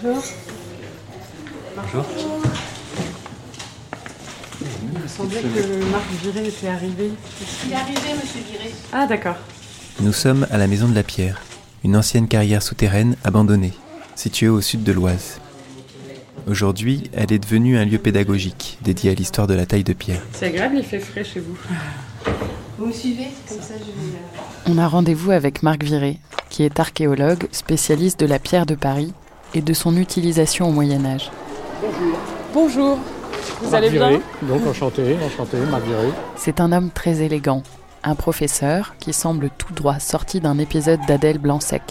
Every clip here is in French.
Bonjour. Bonjour. Il me semblait que Marc Viré était arrivé. Il est arrivé, monsieur Viré. Ah d'accord. Nous sommes à la Maison de la Pierre, une ancienne carrière souterraine abandonnée, située au sud de l'Oise. Aujourd'hui, elle est devenue un lieu pédagogique dédié à l'histoire de la taille de pierre. C'est agréable, il fait frais chez vous. Vous me suivez? Comme ça, je vais... euh, On a rendez-vous avec Marc Viré, qui est archéologue, spécialiste de la pierre de Paris et de son utilisation au Moyen Âge. Bonjour. Vous allez bien? Viré. Donc enchanté, enchanté, Marc. C'est un homme très élégant, un professeur qui semble tout droit sorti d'un épisode d'Adèle Blanc-Sec.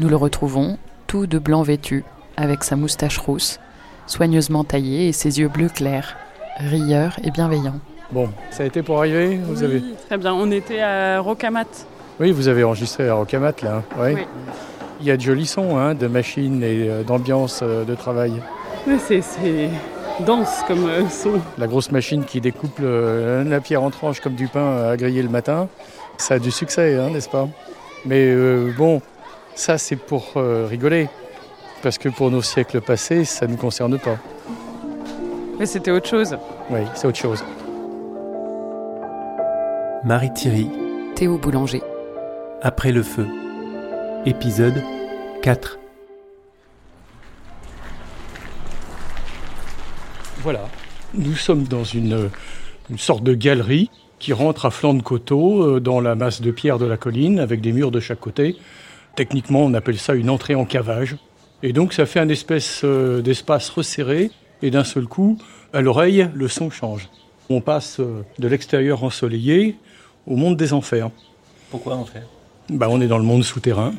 Nous le retrouvons, tout de blanc vêtu, avec sa moustache rousse, soigneusement taillée et ses yeux bleus clairs, rieur et bienveillant. Bon, ça a été pour arriver? Vous Oui, avez... Très bien, on était à Rocamat. Oui, vous avez enregistré à Rocamat, là. Oui. Il y a de jolis sons, hein, de machines et euh, d'ambiance euh, de travail. C'est, dense comme euh, son. La grosse machine qui découpe le- la pierre en tranches comme du pain à griller le matin, ça a du succès, hein, n'est-ce pas? Mais euh, bon, ça c'est pour euh, rigoler. Parce que pour nos siècles passés, ça ne nous concerne pas. Mais c'était autre chose. Oui, c'est autre chose. Marie Thierry, Théo Boulanger. Après le feu. Épisode 4. Voilà. Nous sommes dans une, une sorte de galerie qui rentre à flanc de coteau euh, dans la masse de pierre de la colline avec des murs de chaque côté. Techniquement, on appelle ça une entrée en cavage. Et donc, ça fait un espèce euh, d'espace resserré et d'un seul coup, à l'oreille, le son change. On passe euh, de l'extérieur ensoleillé au monde des enfers. Pourquoi en fait Bah, on est dans le monde souterrain.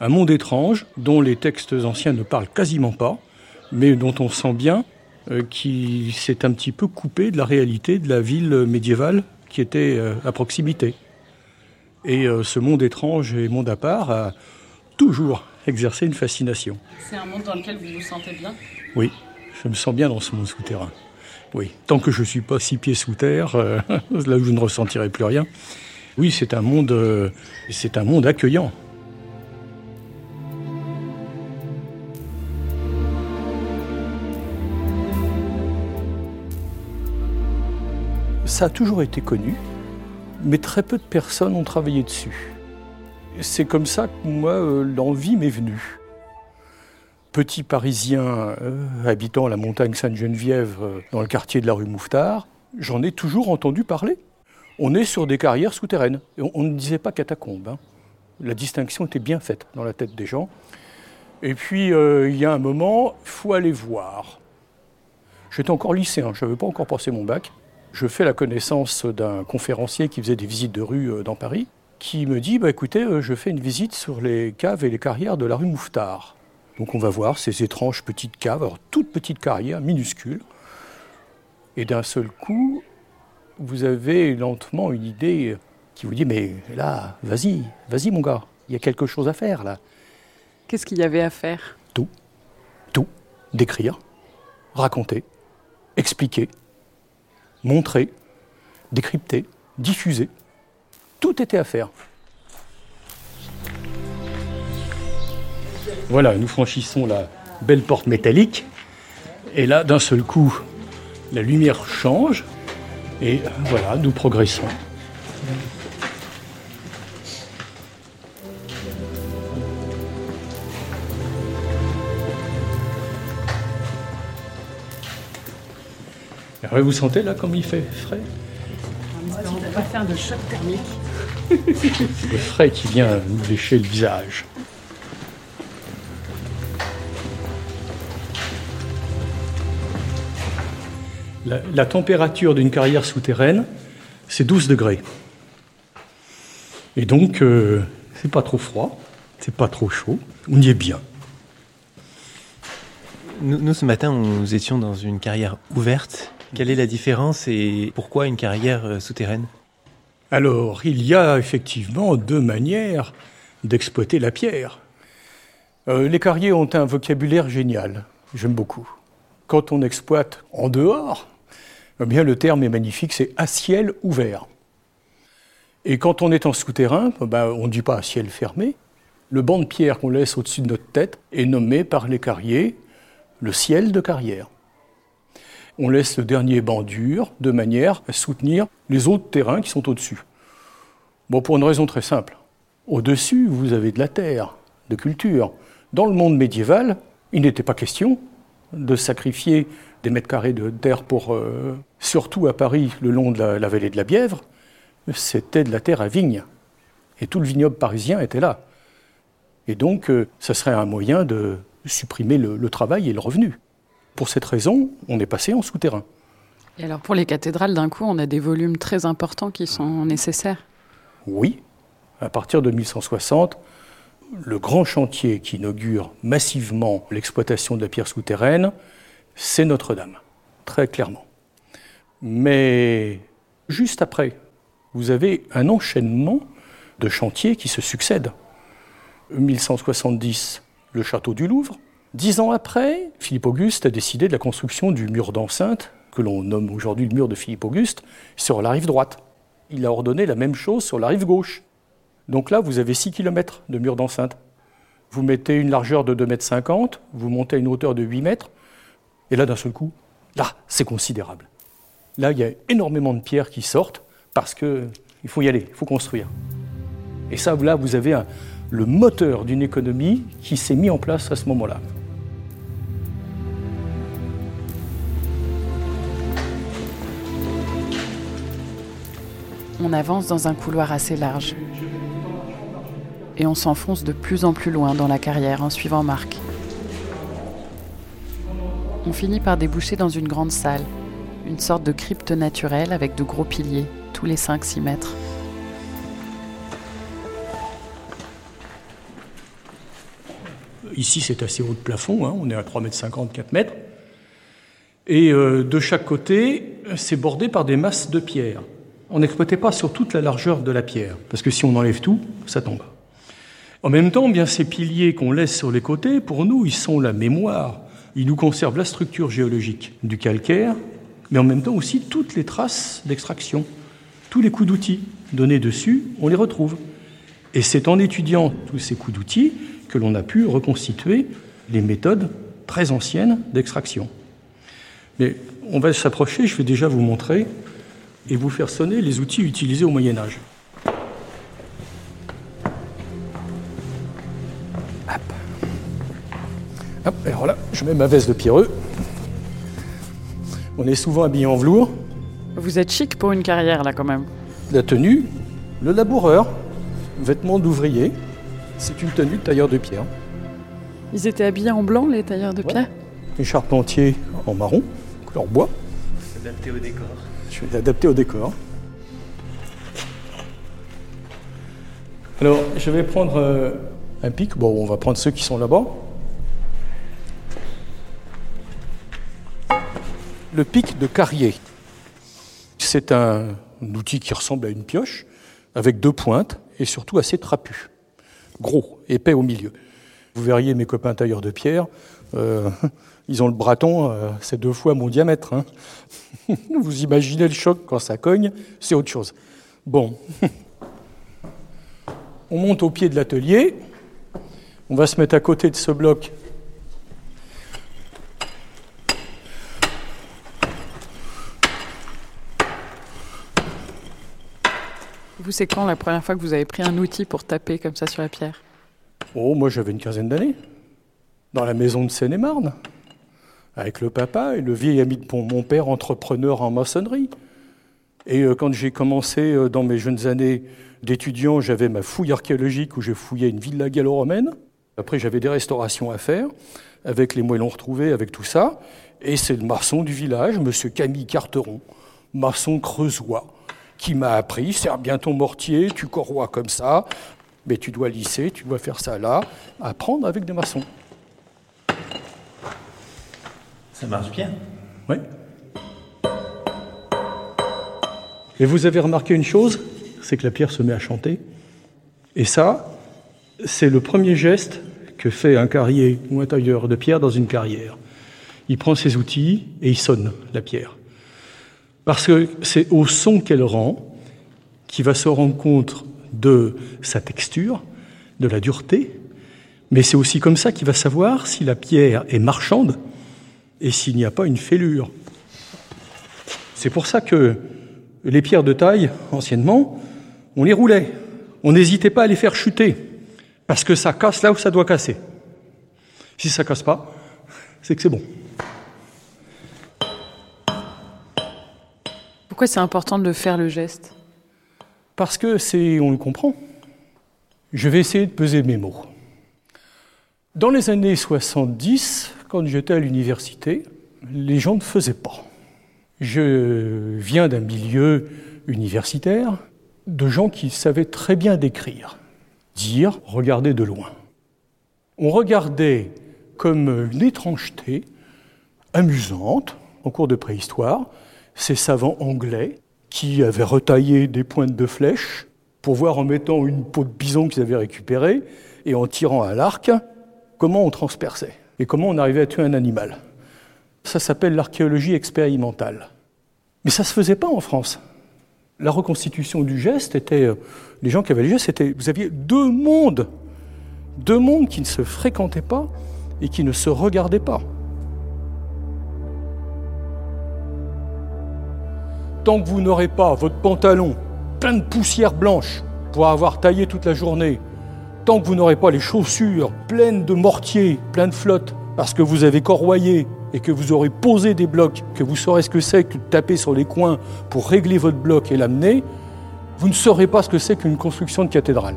Un monde étrange dont les textes anciens ne parlent quasiment pas, mais dont on sent bien euh, qu'il s'est un petit peu coupé de la réalité de la ville médiévale qui était euh, à proximité. Et euh, ce monde étrange et monde à part a toujours exercé une fascination. C'est un monde dans lequel vous vous sentez bien? Oui, je me sens bien dans ce monde souterrain. Oui, tant que je ne suis pas six pieds sous terre, là où je ne ressentirai plus rien. Oui, c'est un monde, c'est un monde accueillant. Ça a toujours été connu, mais très peu de personnes ont travaillé dessus. C'est comme ça que moi, euh, l'envie m'est venue petit Parisien euh, habitant la montagne Sainte-Geneviève euh, dans le quartier de la rue Mouffetard, j'en ai toujours entendu parler. On est sur des carrières souterraines. On, ne disait pas catacombes. hein. La distinction était bien faite dans la tête des gens. Et puis, il y a un moment, il faut aller voir. J'étais encore lycéen, je n'avais pas encore passé mon bac. Je fais la connaissance d'un conférencier qui faisait des visites de rue euh, dans Paris, qui me dit, bah, écoutez, euh, je fais une visite sur les caves et les carrières de la rue Mouffetard. Donc on va voir ces étranges petites caves, alors toutes petites carrières, minuscules. Et d'un seul coup, vous avez lentement une idée qui vous dit, mais là, vas-y, vas-y mon gars, il y a quelque chose à faire là. Qu'est-ce qu'il y avait à faire? Tout, décrire, raconter, expliquer, montrer, décrypter, diffuser. Tout était à faire. Voilà, nous franchissons la belle porte métallique. Et là, d'un seul coup, la lumière change. Et voilà, nous progressons. Alors, vous sentez là comme il fait frais On va pas faire de choc thermique. Le frais qui vient nous lécher le visage. La, la température d'une carrière souterraine, c'est 12 degrés. Et donc, euh, c'est pas trop froid, c'est pas trop chaud, on y est bien. Nous, nous, ce matin, nous étions dans une carrière ouverte. Quelle est la différence et pourquoi une carrière euh, souterraine? Alors, il y a effectivement deux manières d'exploiter la pierre. Euh, les carriers ont un vocabulaire génial, j'aime beaucoup. Quand on exploite en dehors, eh bien le terme est magnifique, c'est à ciel ouvert. Et quand on est en souterrain, ben, on ne dit pas à ciel fermé, Le banc de pierre qu'on laisse au-dessus de notre tête est nommé par les carriers le ciel de carrière. On laisse le dernier banc dur de manière à soutenir les autres terrains qui sont au-dessus. Bon, pour une raison très simple. Au-dessus, vous avez de la terre, de culture. Dans le monde médiéval, il n'était pas question de sacrifier des mètres carrés de terre pour, euh, surtout à Paris, le long de la, vallée de la Bièvre, c'était de la terre à vigne. Et tout le vignoble parisien était là. Et donc, euh, ça serait un moyen de supprimer le, travail et le revenu. Pour cette raison, on est passé en souterrain. Et alors, pour les cathédrales, d'un coup, on a des volumes très importants qui sont nécessaires Oui. À partir de 1160, le grand chantier qui inaugure massivement l'exploitation de la pierre souterraine, c'est Notre-Dame, très clairement. Mais juste après, vous avez un enchaînement de chantiers qui se succèdent. 1170, le château du Louvre. Dix ans après, Philippe Auguste a décidé de la construction du mur d'enceinte, que l'on nomme aujourd'hui le mur de Philippe Auguste, sur la rive droite. Il a ordonné la même chose sur la rive gauche. Donc là, vous avez 6 km de mur d'enceinte. Vous mettez une largeur de 2,50 m, vous montez à une hauteur de 8 mètres, et là, d'un seul coup, là, c'est considérable. Là, il y a énormément de pierres qui sortent parce qu'il faut y aller, il faut construire. Et ça, là, vous avez le moteur d'une économie qui s'est mis en place à ce moment-là. On avance dans un couloir assez large. Et on s'enfonce de plus en plus loin dans la carrière en suivant Marc. On finit par déboucher dans une grande salle, une sorte de crypte naturelle avec de gros piliers, tous les 5-6 mètres. Ici, c'est assez haut de plafond, hein, on est à 3,50 m, 4 mètres. Et euh, de chaque côté, c'est bordé par des masses de pierre. On n'exploitait pas sur toute la largeur de la pierre, parce que si on enlève tout, ça tombe. En même temps, bien ces piliers qu'on laisse sur les côtés, pour nous, ils sont la mémoire il nous conserve la structure géologique du calcaire, mais en même temps aussi toutes les traces d'extraction. Tous les coups d'outils donnés dessus, on les retrouve. Et c'est en étudiant tous ces coups d'outils que l'on a pu reconstituer les méthodes très anciennes d'extraction. Mais on va s'approcher, je vais déjà vous montrer et vous faire sonner les outils utilisés au Moyen Âge. Hop, alors là, je mets ma veste de pierreux. On est souvent habillé en velours. Vous êtes chic pour une carrière là quand même. La tenue, le laboureur, vêtements d'ouvrier, c'est une tenue de tailleur de pierre. Ils étaient habillés en blanc les tailleurs de pierre? Les charpentiers en marron, couleur bois. Adapté au décor. Je suis adapté au décor. Alors, je vais prendre euh, un pic. Bon, on va prendre ceux qui sont là-bas. le pic de Carrier. C'est un, outil qui ressemble à une pioche, avec deux pointes et surtout assez trapu, gros, épais au milieu. Vous verriez mes copains tailleurs de pierre, euh, ils ont le braton, euh, c'est deux fois mon diamètre. Hein. Vous imaginez le choc quand ça cogne, c'est autre chose. Bon, on monte au pied de l'atelier, on va se mettre à côté de ce bloc Vous, c'est quand la première fois que vous avez pris un outil pour taper comme ça sur la pierre? Oh, moi j'avais une quinzaine d'années. Dans la maison de Seine-et-Marne. Avec le papa et le vieil ami de mon père, entrepreneur en maçonnerie. Et euh, quand j'ai commencé euh, dans mes jeunes années d'étudiant, j'avais ma fouille archéologique où je fouillais une villa gallo-romaine. Après, j'avais des restaurations à faire avec les moellons retrouvés, avec tout ça. Et c'est le maçon du village, monsieur Camille Carteron, maçon creusois, qui m'a appris, serre bien ton mortier, tu corroies comme ça, mais tu dois lisser, tu dois faire ça là, apprendre avec des maçons. Ça marche bien. Oui. Et vous avez remarqué une chose, c'est que la pierre se met à chanter. Et ça, c'est le premier geste que fait un carrier ou un tailleur de pierre dans une carrière. Il prend ses outils et il sonne la pierre. Parce que c'est au son qu'elle rend qu'il va se rendre compte de sa texture, de la dureté, Mais c'est aussi comme ça qu'il va savoir si la pierre est marchande et s'il n'y a pas une fêlure. C'est pour ça que les pierres de taille, anciennement, on les roulait. On n'hésitait pas à les faire chuter, parce que ça casse là où ça doit casser. Si ça casse pas, c'est que c'est bon. Pourquoi c'est important de faire le geste? Parce que c'est, on le comprend. Je vais essayer de peser mes mots. Dans les années 70, quand j'étais à l'université, les gens ne faisaient pas. Je viens d'un milieu universitaire de gens qui savaient très bien décrire, dire, regarder de loin. On regardait comme une étrangeté amusante, en cours de préhistoire, ces savants anglais qui avaient retaillé des pointes de flèches pour voir en mettant une peau de bison qu'ils avaient récupérée et en tirant à l'arc comment on transperçait et comment on arrivait à tuer un animal. Ça s'appelle l'archéologie expérimentale. Mais ça ne se faisait pas en France. La reconstitution du geste était. Euh, les gens qui avaient le geste, c'était. Vous aviez deux mondes. Deux mondes qui ne se fréquentaient pas et qui ne se regardaient pas. Tant que vous n'aurez pas votre pantalon plein de poussière blanche pour avoir taillé toute la journée, tant que vous n'aurez pas les chaussures pleines de mortiers, pleines de flotte, parce que vous avez corroyé et que vous aurez posé des blocs, que vous saurez ce que c'est que de taper sur les coins pour régler votre bloc et l'amener, vous ne saurez pas ce que c'est qu'une construction de cathédrale.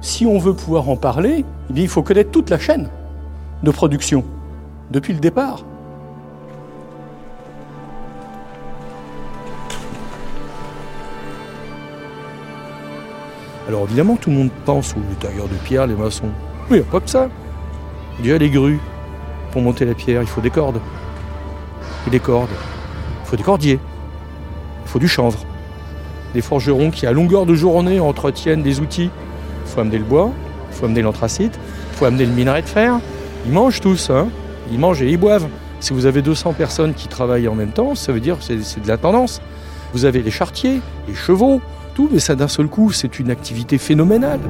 Si on veut pouvoir en parler, eh il faut connaître toute la chaîne de production, depuis le départ. Alors évidemment, tout le monde pense aux tailleurs de pierre, les maçons. Mais il n'y a pas que ça. A les grues. Pour monter la pierre, il faut des cordes. Et des cordes. Il faut des cordiers. Il faut du chanvre. Des forgerons qui, à longueur de journée, entretiennent des outils. Il faut amener le bois, il faut amener l'anthracite, il faut amener le minerai de fer. Ils mangent tous, hein. Ils mangent et ils boivent. Si vous avez 200 personnes qui travaillent en même temps, ça veut dire que c'est de la tendance. Vous avez les chartiers, les chevaux, mais ça d'un seul coup, c'est une activité phénoménale.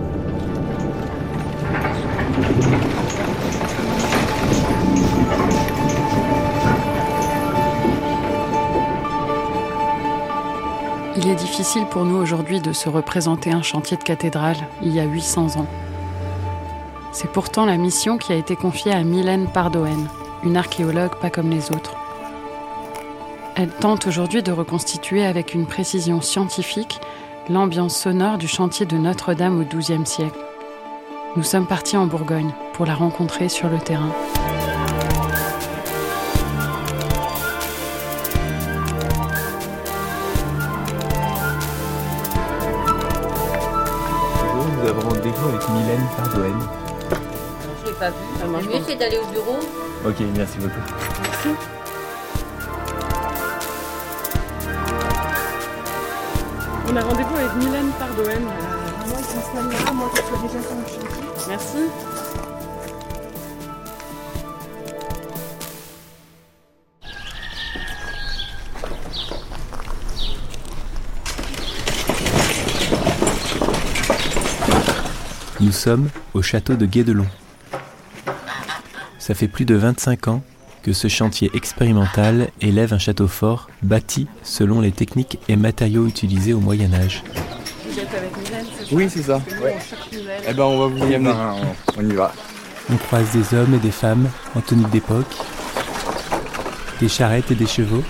Il est difficile pour nous aujourd'hui de se représenter un chantier de cathédrale il y a 800 ans. C'est pourtant la mission qui a été confiée à Mylène Pardoen, une archéologue pas comme les autres. Elle tente aujourd'hui de reconstituer avec une précision scientifique l'ambiance sonore du chantier de Notre-Dame au XIIe siècle. Nous sommes partis en Bourgogne pour la rencontrer sur le terrain. nous avons rendez-vous avec Mylène Pardoen. Je l'ai pas vu. Je vais essayer d'aller au bureau. Ok, merci beaucoup. Merci. On a rendez-vous avec Mylène Pardoen. moi, je là. Moi, je suis déjà sur le. Merci. Nous sommes au château de Guédelon. Ça fait plus de 25 ans que ce chantier expérimental élève un château fort bâti selon les techniques et matériaux utilisés au Moyen Âge. Vous êtes avec Mylène, c'est ça Oui, c'est ça. Eh ben, on va vous y amener. On y va. On croise des hommes et des femmes en tenue d'époque, des charrettes et des chevaux,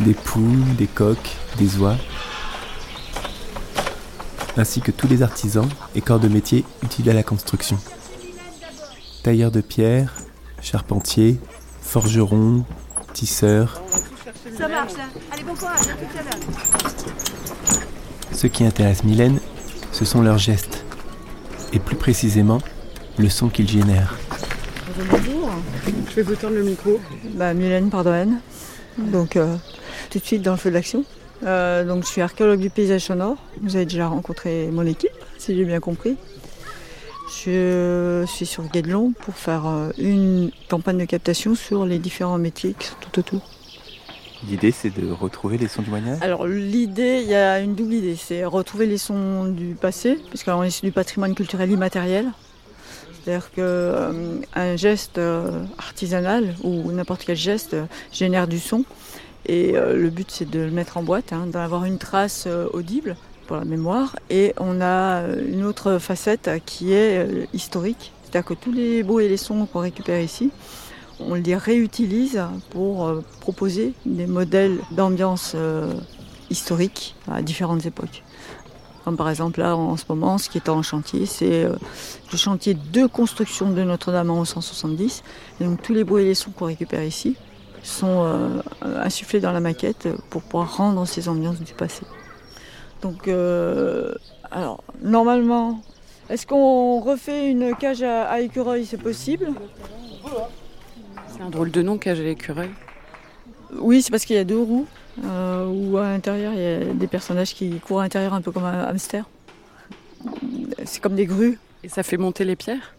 des poules, des coqs, des oies, ainsi que tous les artisans et corps de métier utiles à la construction. Tailleurs de pierre, charpentiers, forgerons, tisseurs. Ça marche là. Allez, bon courage, à tout à l'heure. Ce qui intéresse Mylène, ce sont leurs gestes, et plus précisément, le son qu'ils génèrent. Bonjour. Je vais vous tendre le micro. Bah, Mylène Pardoen, donc euh, tout de suite dans le feu de l'action. Euh, donc je suis archéologue du paysage sonore. Vous avez déjà rencontré mon équipe, si j'ai bien compris. Je suis sur Guédelon pour faire euh, une campagne de captation sur les différents métiers qui sont tout autour. L'idée, c'est de retrouver les sons du moyen Alors l'idée, il y a une double idée, c'est retrouver les sons du passé, puisqu'on est sur du patrimoine culturel immatériel? C'est-à-dire qu'un euh, geste euh, artisanal ou n'importe quel geste euh, génère du son. Et le but, c'est de le mettre en boîte, hein, d'avoir une trace audible pour la mémoire. Et on a une autre facette qui est historique. C'est-à-dire que tous les bruits et les sons qu'on récupère ici, on les réutilise pour proposer des modèles d'ambiance historique à différentes époques par exemple là en ce moment, ce qui est en chantier, c'est euh, le chantier de construction de Notre-Dame en 170. Et donc tous les bruits et les sons qu'on récupère ici sont euh, insufflés dans la maquette pour pouvoir rendre ces ambiances du passé. Donc, euh, alors, normalement, est-ce qu'on refait une cage à, écureuil? C'est possible C'est un drôle de nom, cage à écureuil. Oui, c'est parce qu'il y a deux roues. Euh, où à l'intérieur il y a des personnages qui courent à l'intérieur un peu comme un hamster. C'est comme des grues. Et ça fait monter les pierres?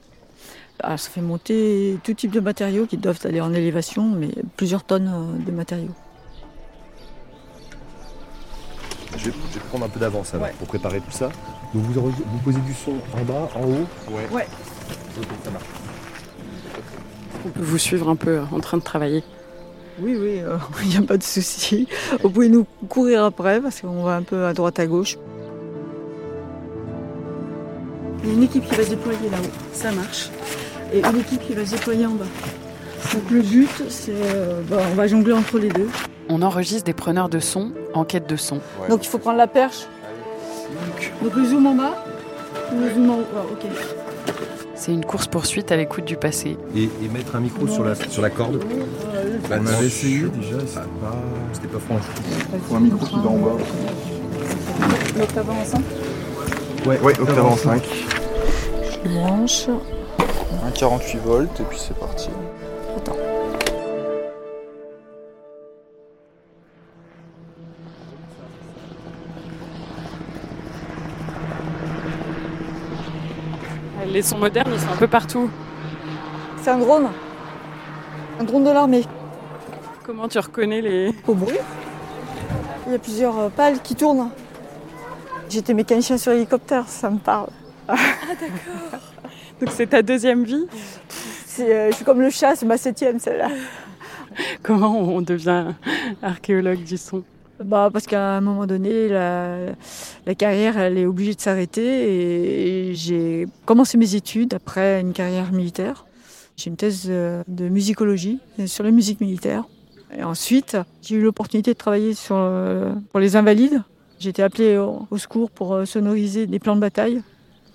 Ah, Ça fait monter tout type de matériaux qui doivent aller en élévation, mais plusieurs tonnes euh, de matériaux. Je vais, prendre un peu d'avance pour préparer tout ça. Donc vous, vous, posez du son en bas, en haut Ouais. ouais. ça marche. On peut vous suivre un peu en train de travailler. Oui, oui, euh, il n'y a pas de souci. Vous pouvez nous courir après parce qu'on va un peu à droite à gauche. Il y a une équipe qui va se déployer là-haut. Ça marche. Et une équipe qui va se déployer en bas. Donc le but, c'est euh, bah, on va jongler entre les deux. On enregistre des preneurs de son en quête de son. Donc il faut prendre la perche. Donc le zoom en bas. Le zoom en haut. Ok. C'est une course-poursuite à l'écoute du passé. Et, mettre un micro sur la, sur la corde. Bah, on avait essayé déjà, c'était pas, franche. Il faut un micro qui va en bas. L'octave en 5 Ouais, ouais octave en 5. Je branche. Un 48 volts et puis c'est parti. Attends. Les sons modernes, ils sont un peu partout. C'est un drone. Un drone de l'armée. Comment tu reconnais les... Au bruit. Il y a plusieurs euh, pales qui tournent. J'étais mécanicien sur hélicoptère, ça me parle. Ah d'accord. Donc c'est ta deuxième vie euh, Je suis comme le chat, c'est ma septième celle-là. Comment on devient archéologue du son? Bah, parce qu'à un moment donné, la, carrière, elle est obligée de s'arrêter et j'ai commencé mes études après une carrière militaire. J'ai une thèse de musicologie sur la musique militaire. Et ensuite, j'ai eu l'opportunité de travailler sur, euh, pour les invalides. J'ai été appelée au, secours pour euh, sonoriser des plans de bataille,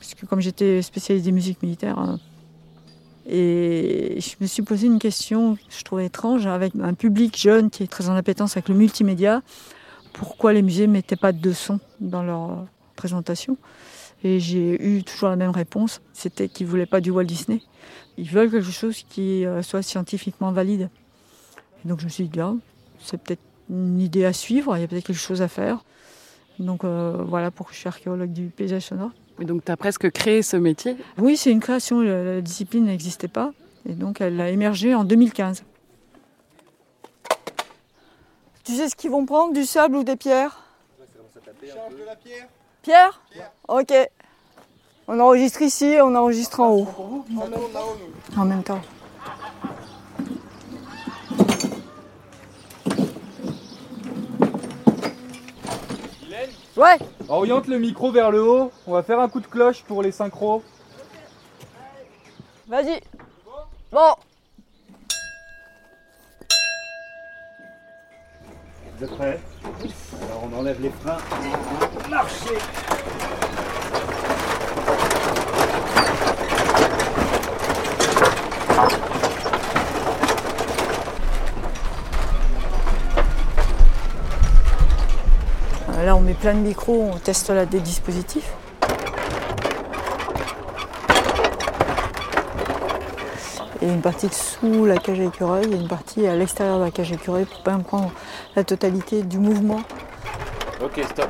puisque comme j'étais spécialiste des musiques militaires, et je me suis posé une question que je trouvais étrange, avec un public jeune qui est très en appétence avec le multimédia, pourquoi les musées ne mettaient pas de son dans leur présentation Et j'ai eu toujours la même réponse, c'était qu'ils ne voulaient pas du Walt Disney. Ils veulent quelque chose qui euh, soit scientifiquement valide. donc je me suis dit, ah, c'est peut-être une idée à suivre, il y a peut-être quelque chose à faire. Donc euh, voilà pourquoi je suis archéologue du paysage sonore. Mais donc tu as presque créé ce métier? Oui, c'est une création, la discipline n'existait pas. Et donc elle a émergé en 2015. Tu sais ce qu'ils vont prendre, du sable ou des pierres de la pierre. Pierre Ok. On enregistre ici on enregistre en haut. En même temps. Ouais Oriente le micro vers le haut. On va faire un coup de cloche pour les synchros. Vas-y. Bon. Alors on enlève les freins. Marchez Là on met plein de micros, on teste des dispositifs. Il y a une partie sous la cage à écureuil et une partie à l'extérieur de la cage à écureuil pour bien prendre la totalité du mouvement. Ok, stop.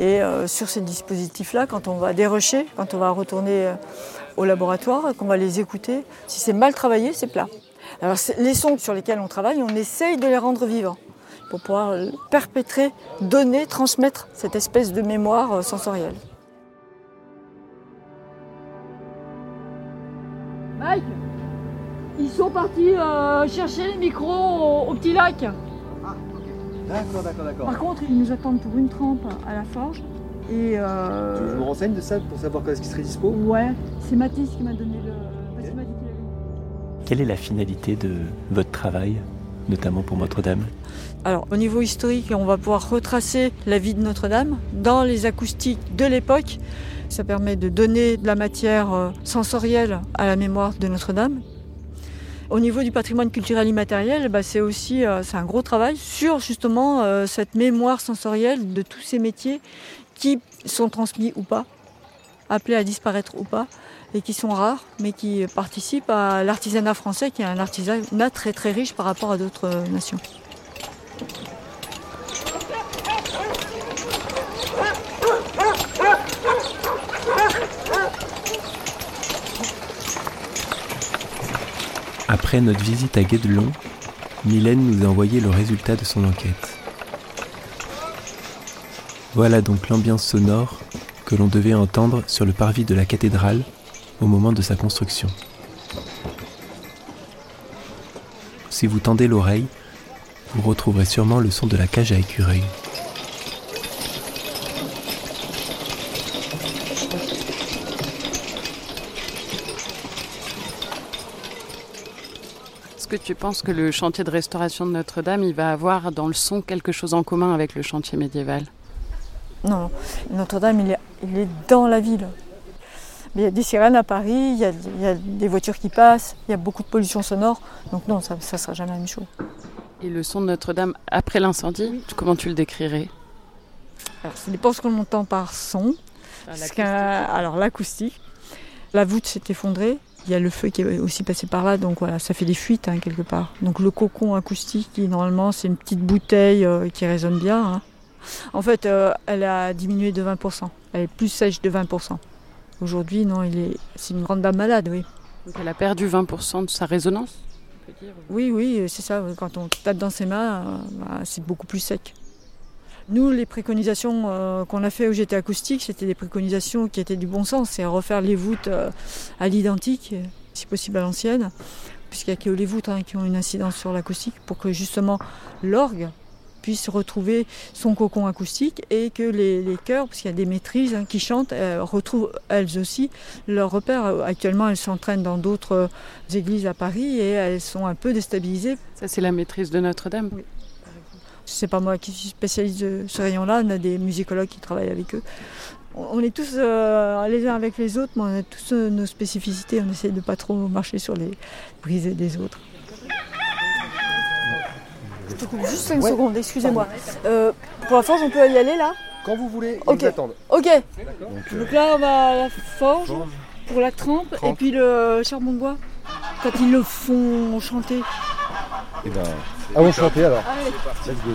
Et euh, sur ces dispositifs-là, quand on va dérocher, quand on va retourner euh, au laboratoire, qu'on va les écouter, si c'est mal travaillé, c'est plat. Alors les sons sur lesquels on travaille, on essaye de les rendre vivants pour pouvoir perpétrer, donner, transmettre cette espèce de mémoire euh, sensorielle. Sont partis euh, chercher les micros au, petit lac. Ah, D'accord, d'accord, d'accord. Par contre, ils nous attendent pour une trempe à la forge. Et euh... Tu me renseignes de ça pour savoir quand est-ce qu'il serait dispo? Ouais, c'est Mathis qui m'a donné le. Quelle est la finalité de votre travail, notamment pour Notre-Dame? Alors, au niveau historique, on va pouvoir retracer la vie de Notre-Dame dans les acoustiques de l'époque. Ça permet de donner de la matière euh, sensorielle à la mémoire de Notre-Dame. Au niveau du patrimoine culturel immatériel, bah, c'est aussi euh, c'est un gros travail sur justement euh, cette mémoire sensorielle de tous ces métiers qui sont transmis ou pas, appelés à disparaître ou pas, et qui sont rares, mais qui participent à l'artisanat français, qui est un artisanat très très riche par rapport à d'autres nations. Après notre visite à Guédelon, Mylène nous a envoyé le résultat de son enquête. Voilà donc l'ambiance sonore que l'on devait entendre sur le parvis de la cathédrale au moment de sa construction. Si vous tendez l'oreille, vous retrouverez sûrement le son de la cage à écureuils. Que tu penses que le chantier de restauration de Notre-Dame, il va avoir dans le son quelque chose en commun avec le chantier médiéval? Non, Notre-Dame, il est, il est dans la ville. il y a des sirènes à Paris, il y, a, il y, a, des voitures qui passent, il y a beaucoup de pollution sonore. Donc non, ça ne sera jamais la même chose. Et le son de Notre-Dame après l'incendie, oui. comment tu le décrirais? Alors, Ça dépend ce qu'on entend par son. Ah, alors l'acoustique, la voûte s'est effondrée, il y a le feu qui est aussi passé par là, donc voilà, ça fait des fuites hein, quelque part. Donc le cocon acoustique, qui, normalement c'est une petite bouteille euh, qui résonne bien. Hein. En fait, euh, elle a diminué de 20%. Elle est plus sèche de 20%. Aujourd'hui, non, il est, c'est une grande dame malade, oui. Donc elle a perdu 20% de sa résonance oui, oui, c'est ça. Quand on tape dans ses mains, bah, c'est beaucoup plus sec. Nous, les préconisations euh, qu'on a fait au GT acoustique, c'était des préconisations qui étaient du bon sens. C'est refaire les voûtes euh, à l'identique, si possible à l'ancienne, puisqu'il n'y a que les voûtes hein, qui ont une incidence sur l'acoustique, pour que justement l'orgue puisse retrouver son cocon acoustique et que les, les chœurs, parce qu'il y a des maîtrises hein, qui chantent, euh, retrouvent elles aussi leur repère. Actuellement, elles s'entraînent dans d'autres églises à Paris et elles sont un peu déstabilisées. Ça, c'est la maîtrise de Notre-Dame Oui. C'est pas moi qui suis spécialiste de ce rayon-là, on a des musicologues qui travaillent avec eux. On est tous euh, les uns avec les autres, mais on a tous euh, nos spécificités. On essaie de pas trop marcher sur les brisées des autres. Je te coupe juste 5 ouais. secondes, excusez-moi. Euh, pour la forge, on peut y aller là Quand vous voulez, ils okay. attendent. Ok. Donc, Donc, là, on va à la forge, forge. pour la trempe, trempe, et puis le charbon de bois, quand ils le font chanter. Et ben, ah bon, chanter alors. Allez. Let's go.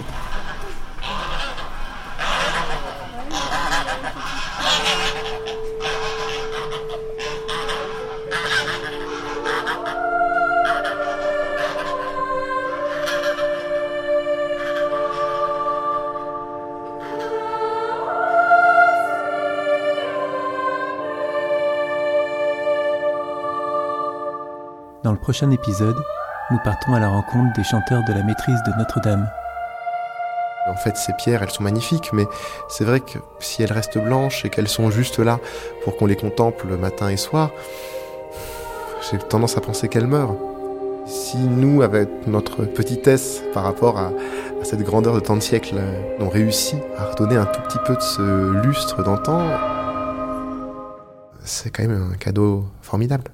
Dans le prochain épisode, nous partons à la rencontre des chanteurs de la maîtrise de Notre-Dame. En fait, ces pierres, elles sont magnifiques, mais c'est vrai que si elles restent blanches et qu'elles sont juste là pour qu'on les contemple matin et soir, j'ai tendance à penser qu'elles meurent. Si nous, avec notre petitesse par rapport à, cette grandeur de tant de siècles, on réussit à redonner un tout petit peu de ce lustre d'antan, c'est quand même un cadeau formidable.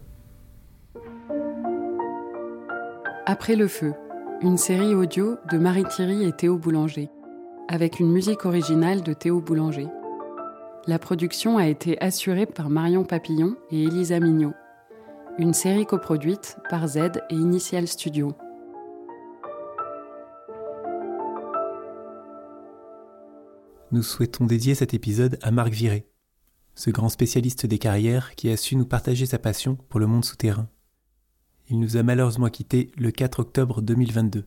Après le feu, une série audio de Marie Thierry et Théo Boulanger, avec une musique originale de Théo Boulanger. La production a été assurée par Marion Papillon et Elisa Mignot. Une série coproduite par Z et Initial Studio. Nous souhaitons dédier cet épisode à Marc Viré, ce grand spécialiste des carrières qui a su nous partager sa passion pour le monde souterrain. Il nous a malheureusement quittés le 4 octobre 2022.